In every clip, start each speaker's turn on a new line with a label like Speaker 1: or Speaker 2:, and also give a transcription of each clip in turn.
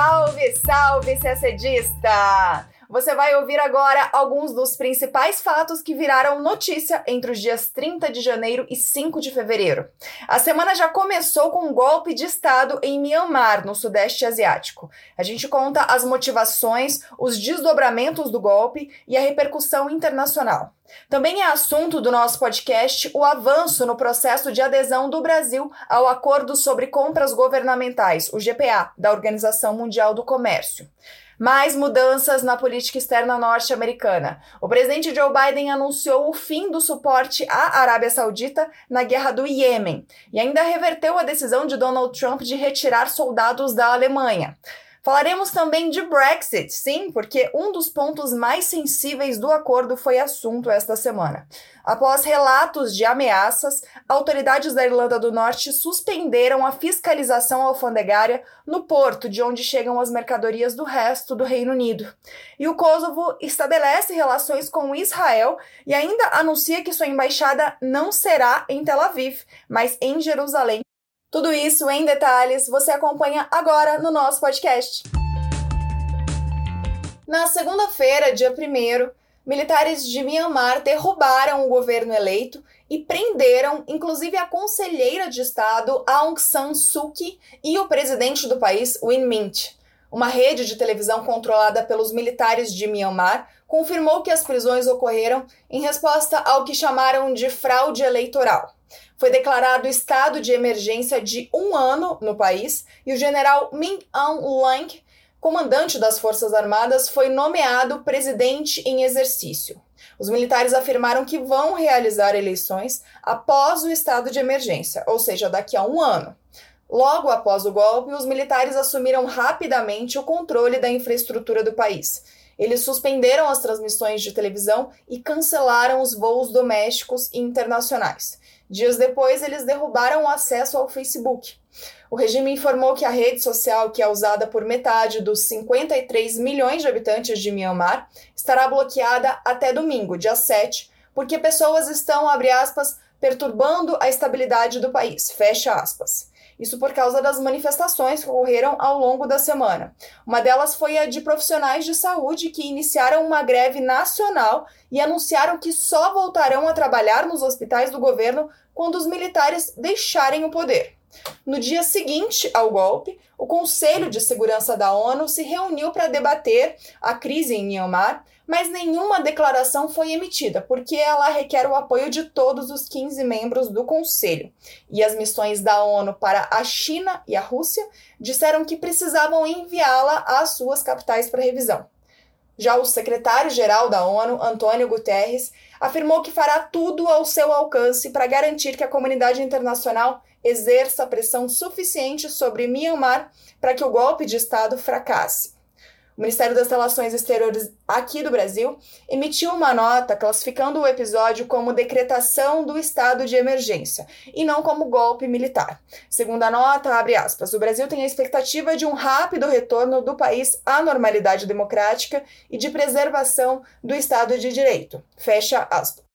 Speaker 1: Salve, salve, CSDista! Você vai ouvir agora alguns dos principais fatos que viraram notícia entre os dias 30 de janeiro e 5 de fevereiro. A semana já começou com um golpe de Estado em Myanmar, no Sudeste Asiático. A gente conta as motivações, os desdobramentos do golpe e a repercussão internacional. Também é assunto do nosso podcast o avanço no processo de adesão do Brasil ao Acordo sobre Compras Governamentais, o GPA, da Organização Mundial do Comércio mais mudanças na política externa norte-americana. O presidente Joe Biden anunciou o fim do suporte à Arábia Saudita na guerra do Iêmen e ainda reverteu a decisão de Donald Trump de retirar soldados da Alemanha. Falaremos também de Brexit, sim, porque um dos pontos mais sensíveis do acordo foi assunto esta semana. Após relatos de ameaças, autoridades da Irlanda do Norte suspenderam a fiscalização alfandegária no porto de onde chegam as mercadorias do resto do Reino Unido. E o Kosovo estabelece relações com Israel e ainda anuncia que sua embaixada não será em Tel Aviv, mas em Jerusalém tudo isso em detalhes você acompanha agora no nosso podcast. Na segunda-feira, dia 1, militares de Myanmar derrubaram o governo eleito e prenderam, inclusive, a conselheira de Estado Aung San Suu Kyi e o presidente do país, Win Mint. Uma rede de televisão controlada pelos militares de Myanmar confirmou que as prisões ocorreram em resposta ao que chamaram de fraude eleitoral. Foi declarado estado de emergência de um ano no país e o general Min Aung Hlaing, comandante das Forças Armadas, foi nomeado presidente em exercício. Os militares afirmaram que vão realizar eleições após o estado de emergência, ou seja, daqui a um ano. Logo após o golpe, os militares assumiram rapidamente o controle da infraestrutura do país. Eles suspenderam as transmissões de televisão e cancelaram os voos domésticos e internacionais. Dias depois, eles derrubaram o acesso ao Facebook. O regime informou que a rede social, que é usada por metade dos 53 milhões de habitantes de Myanmar, estará bloqueada até domingo, dia 7, porque pessoas estão, abre aspas, perturbando a estabilidade do país, fecha aspas. Isso por causa das manifestações que ocorreram ao longo da semana. Uma delas foi a de profissionais de saúde que iniciaram uma greve nacional e anunciaram que só voltarão a trabalhar nos hospitais do governo quando os militares deixarem o poder. No dia seguinte ao golpe, o Conselho de Segurança da ONU se reuniu para debater a crise em Myanmar, mas nenhuma declaração foi emitida, porque ela requer o apoio de todos os 15 membros do Conselho. E as missões da ONU para a China e a Rússia disseram que precisavam enviá-la às suas capitais para revisão. Já o secretário-geral da ONU, Antônio Guterres, afirmou que fará tudo ao seu alcance para garantir que a comunidade internacional exerça pressão suficiente sobre Myanmar para que o golpe de Estado fracasse. O Ministério das Relações Exteriores aqui do Brasil emitiu uma nota classificando o episódio como decretação do estado de emergência e não como golpe militar. Segundo a nota, abre aspas, o Brasil tem a expectativa de um rápido retorno do país à normalidade democrática e de preservação do Estado de Direito. Fecha aspas.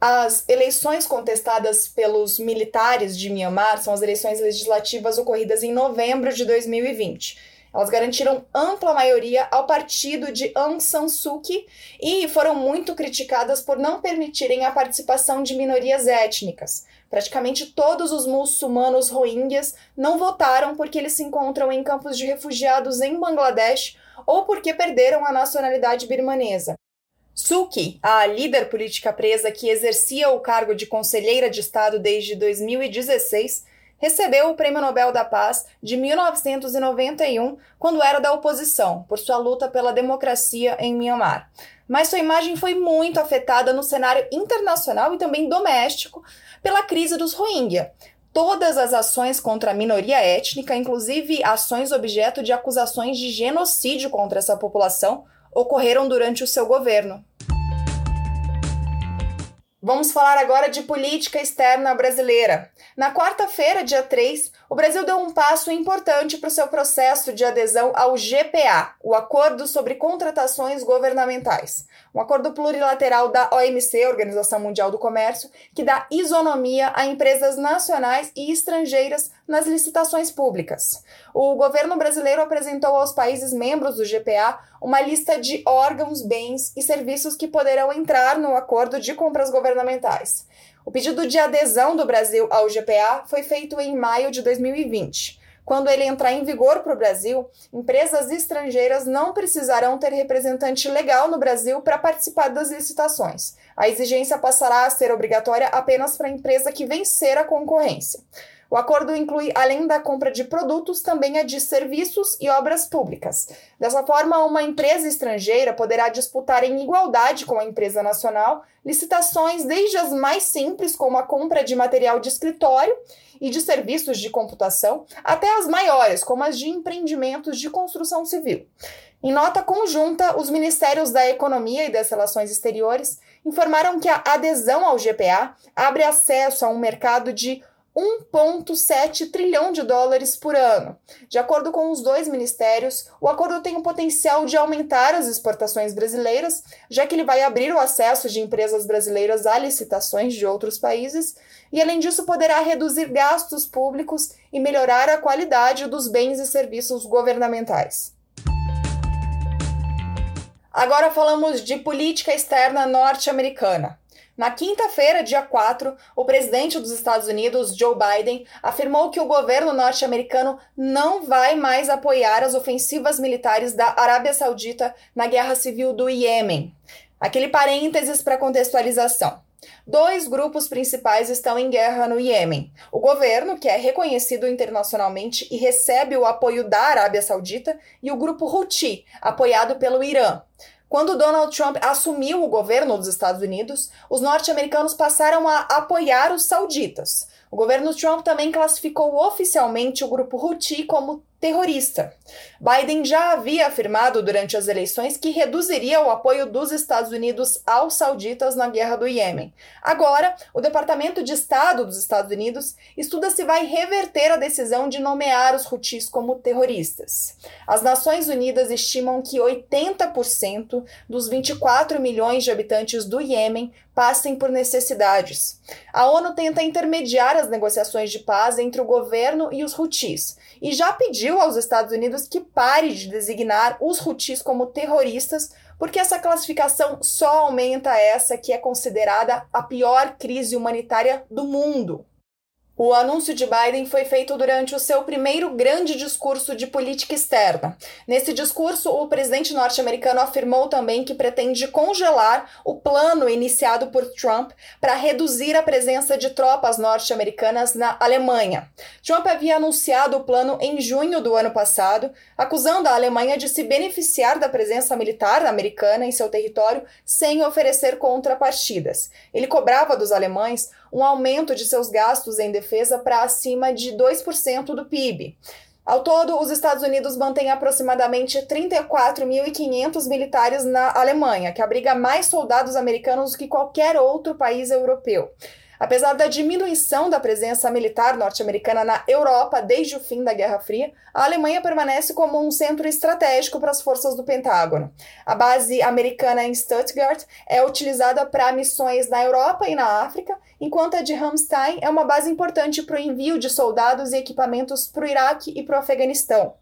Speaker 1: As eleições contestadas pelos militares de Myanmar são as eleições legislativas ocorridas em novembro de 2020. Elas garantiram ampla maioria ao partido de Aung San Suu Kyi e foram muito criticadas por não permitirem a participação de minorias étnicas. Praticamente todos os muçulmanos rohingyas não votaram porque eles se encontram em campos de refugiados em Bangladesh ou porque perderam a nacionalidade birmanesa. Suki, a líder política presa que exercia o cargo de conselheira de Estado desde 2016, recebeu o Prêmio Nobel da Paz de 1991, quando era da oposição, por sua luta pela democracia em Myanmar. Mas sua imagem foi muito afetada no cenário internacional e também doméstico pela crise dos Rohingya. Todas as ações contra a minoria étnica, inclusive ações objeto de acusações de genocídio contra essa população, ocorreram durante o seu governo. Vamos falar agora de política externa brasileira. Na quarta-feira, dia 3, o Brasil deu um passo importante para o seu processo de adesão ao GPA, o Acordo sobre Contratações Governamentais, um acordo plurilateral da OMC, Organização Mundial do Comércio, que dá isonomia a empresas nacionais e estrangeiras nas licitações públicas. O governo brasileiro apresentou aos países membros do GPA uma lista de órgãos, bens e serviços que poderão entrar no acordo de compras governamentais. O pedido de adesão do Brasil ao GPA foi feito em maio de 2020. Quando ele entrar em vigor para o Brasil, empresas estrangeiras não precisarão ter representante legal no Brasil para participar das licitações. A exigência passará a ser obrigatória apenas para a empresa que vencer a concorrência. O acordo inclui, além da compra de produtos, também a de serviços e obras públicas. Dessa forma, uma empresa estrangeira poderá disputar em igualdade com a empresa nacional licitações desde as mais simples, como a compra de material de escritório e de serviços de computação, até as maiores, como as de empreendimentos de construção civil. Em nota conjunta, os Ministérios da Economia e das Relações Exteriores informaram que a adesão ao GPA abre acesso a um mercado de 1,7 trilhão de dólares por ano. De acordo com os dois ministérios, o acordo tem o potencial de aumentar as exportações brasileiras, já que ele vai abrir o acesso de empresas brasileiras a licitações de outros países, e além disso, poderá reduzir gastos públicos e melhorar a qualidade dos bens e serviços governamentais. Agora falamos de política externa norte-americana. Na quinta-feira, dia 4, o presidente dos Estados Unidos, Joe Biden, afirmou que o governo norte-americano não vai mais apoiar as ofensivas militares da Arábia Saudita na guerra civil do Iêmen. Aquele parênteses para contextualização. Dois grupos principais estão em guerra no Iêmen. O governo, que é reconhecido internacionalmente e recebe o apoio da Arábia Saudita, e o grupo Houthi, apoiado pelo Irã. Quando Donald Trump assumiu o governo dos Estados Unidos, os norte-americanos passaram a apoiar os sauditas. O governo Trump também classificou oficialmente o grupo Houthi como terrorista. Biden já havia afirmado durante as eleições que reduziria o apoio dos Estados Unidos aos sauditas na guerra do Iêmen. Agora, o Departamento de Estado dos Estados Unidos estuda se vai reverter a decisão de nomear os Houthis como terroristas. As Nações Unidas estimam que 80% dos 24 milhões de habitantes do Iêmen passem por necessidades. A ONU tenta intermediar as negociações de paz entre o governo e os Houthis e já pediu aos Estados Unidos que pare de designar os Houthis como terroristas, porque essa classificação só aumenta essa que é considerada a pior crise humanitária do mundo. O anúncio de Biden foi feito durante o seu primeiro grande discurso de política externa. Nesse discurso, o presidente norte-americano afirmou também que pretende congelar o plano iniciado por Trump para reduzir a presença de tropas norte-americanas na Alemanha. Trump havia anunciado o plano em junho do ano passado, acusando a Alemanha de se beneficiar da presença militar americana em seu território sem oferecer contrapartidas. Ele cobrava dos alemães um aumento de seus gastos em defesa para acima de 2% do PIB. Ao todo, os Estados Unidos mantêm aproximadamente 34.500 militares na Alemanha, que abriga mais soldados americanos do que qualquer outro país europeu. Apesar da diminuição da presença militar norte-americana na Europa desde o fim da Guerra Fria, a Alemanha permanece como um centro estratégico para as forças do Pentágono. A base americana em Stuttgart é utilizada para missões na Europa e na África, enquanto a de Ramstein é uma base importante para o envio de soldados e equipamentos para o Iraque e para o Afeganistão.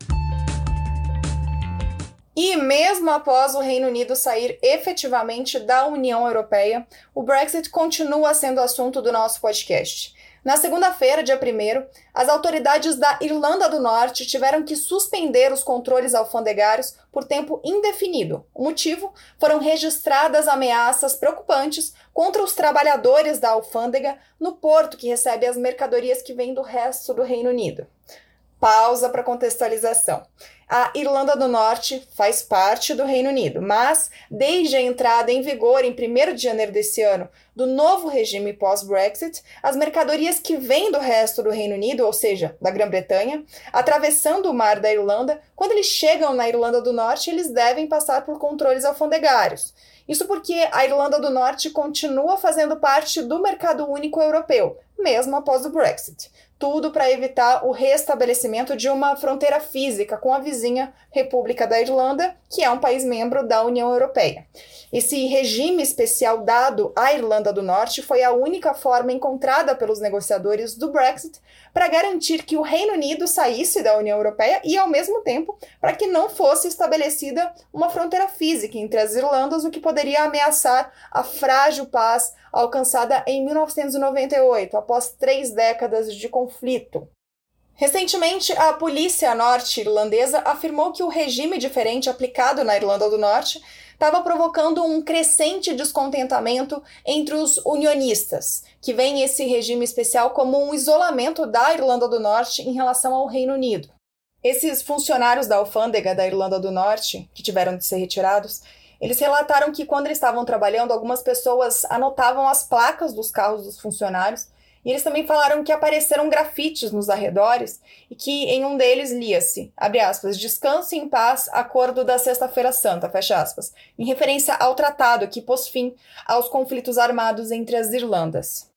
Speaker 1: E mesmo após o Reino Unido sair efetivamente da União Europeia, o Brexit continua sendo assunto do nosso podcast. Na segunda-feira, dia 1, as autoridades da Irlanda do Norte tiveram que suspender os controles alfandegários por tempo indefinido. O motivo foram registradas ameaças preocupantes contra os trabalhadores da alfândega no porto que recebe as mercadorias que vêm do resto do Reino Unido. Pausa para contextualização. A Irlanda do Norte faz parte do Reino Unido, mas desde a entrada em vigor em 1 de janeiro desse ano do novo regime pós-Brexit, as mercadorias que vêm do resto do Reino Unido, ou seja, da Grã-Bretanha, atravessando o mar da Irlanda, quando eles chegam na Irlanda do Norte, eles devem passar por controles alfandegários. Isso porque a Irlanda do Norte continua fazendo parte do mercado único europeu, mesmo após o Brexit. Tudo para evitar o restabelecimento de uma fronteira física com a vizinha República da Irlanda, que é um país membro da União Europeia. Esse regime especial dado à Irlanda do Norte foi a única forma encontrada pelos negociadores do Brexit para garantir que o Reino Unido saísse da União Europeia e, ao mesmo tempo, para que não fosse estabelecida uma fronteira física entre as Irlandas, o que poderia ameaçar a frágil paz alcançada em 1998, após três décadas de conflito. Recentemente, a polícia norte-irlandesa afirmou que o regime diferente aplicado na Irlanda do Norte estava provocando um crescente descontentamento entre os unionistas, que veem esse regime especial como um isolamento da Irlanda do Norte em relação ao Reino Unido. Esses funcionários da alfândega da Irlanda do Norte, que tiveram de ser retirados, eles relataram que quando eles estavam trabalhando, algumas pessoas anotavam as placas dos carros dos funcionários e eles também falaram que apareceram grafites nos arredores e que em um deles lia-se, abre aspas, descanse em paz, acordo da Sexta-feira Santa, fecha aspas, em referência ao tratado que pôs fim aos conflitos armados entre as Irlandas.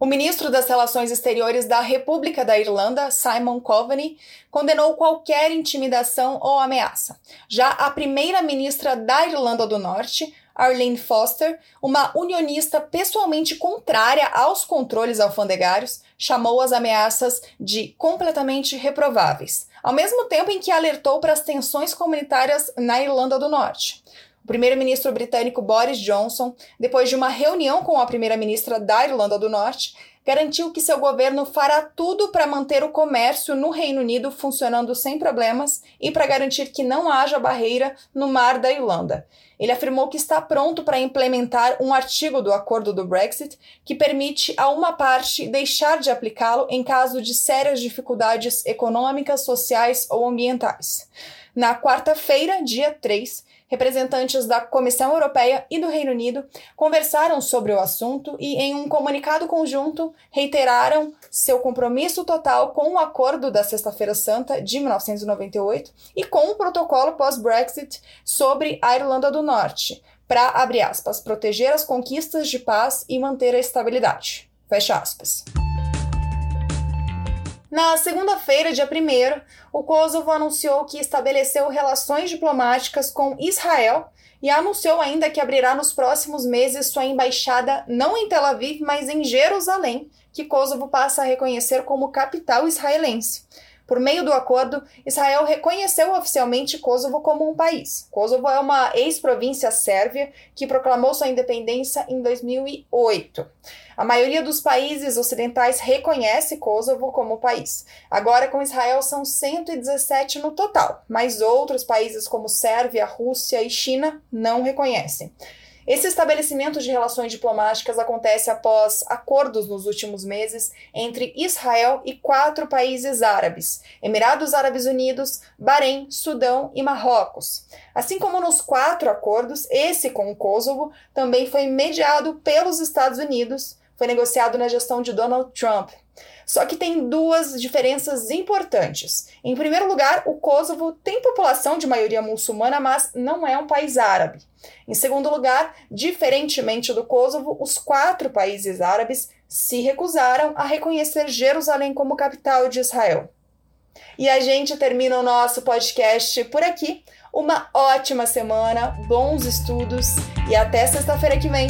Speaker 1: O ministro das Relações Exteriores da República da Irlanda, Simon Coveney, condenou qualquer intimidação ou ameaça. Já a primeira-ministra da Irlanda do Norte, Arlene Foster, uma unionista pessoalmente contrária aos controles alfandegários, chamou as ameaças de completamente reprováveis, ao mesmo tempo em que alertou para as tensões comunitárias na Irlanda do Norte. O primeiro-ministro britânico Boris Johnson, depois de uma reunião com a primeira-ministra da Irlanda do Norte, garantiu que seu governo fará tudo para manter o comércio no Reino Unido funcionando sem problemas e para garantir que não haja barreira no mar da Irlanda. Ele afirmou que está pronto para implementar um artigo do acordo do Brexit que permite a uma parte deixar de aplicá-lo em caso de sérias dificuldades econômicas, sociais ou ambientais. Na quarta-feira, dia 3, representantes da Comissão Europeia e do Reino Unido conversaram sobre o assunto e, em um comunicado conjunto, reiteraram seu compromisso total com o acordo da Sexta-feira Santa de 1998 e com o protocolo pós-Brexit sobre a Irlanda do Norte, para, abre aspas, proteger as conquistas de paz e manter a estabilidade. Fecha aspas. Na segunda-feira, dia 1, o Kosovo anunciou que estabeleceu relações diplomáticas com Israel e anunciou ainda que abrirá nos próximos meses sua embaixada não em Tel Aviv, mas em Jerusalém, que Kosovo passa a reconhecer como capital israelense. Por meio do acordo, Israel reconheceu oficialmente Kosovo como um país. Kosovo é uma ex-província sérvia que proclamou sua independência em 2008. A maioria dos países ocidentais reconhece Kosovo como país. Agora, com Israel, são 117 no total, mas outros países como Sérvia, Rússia e China não reconhecem. Esse estabelecimento de relações diplomáticas acontece após acordos nos últimos meses entre Israel e quatro países árabes: Emirados Árabes Unidos, Bahrein, Sudão e Marrocos. Assim como nos quatro acordos, esse com o Kosovo também foi mediado pelos Estados Unidos, foi negociado na gestão de Donald Trump. Só que tem duas diferenças importantes. Em primeiro lugar, o Kosovo tem população de maioria muçulmana, mas não é um país árabe. Em segundo lugar, diferentemente do Kosovo, os quatro países árabes se recusaram a reconhecer Jerusalém como capital de Israel. E a gente termina o nosso podcast por aqui. Uma ótima semana, bons estudos e até sexta-feira que vem.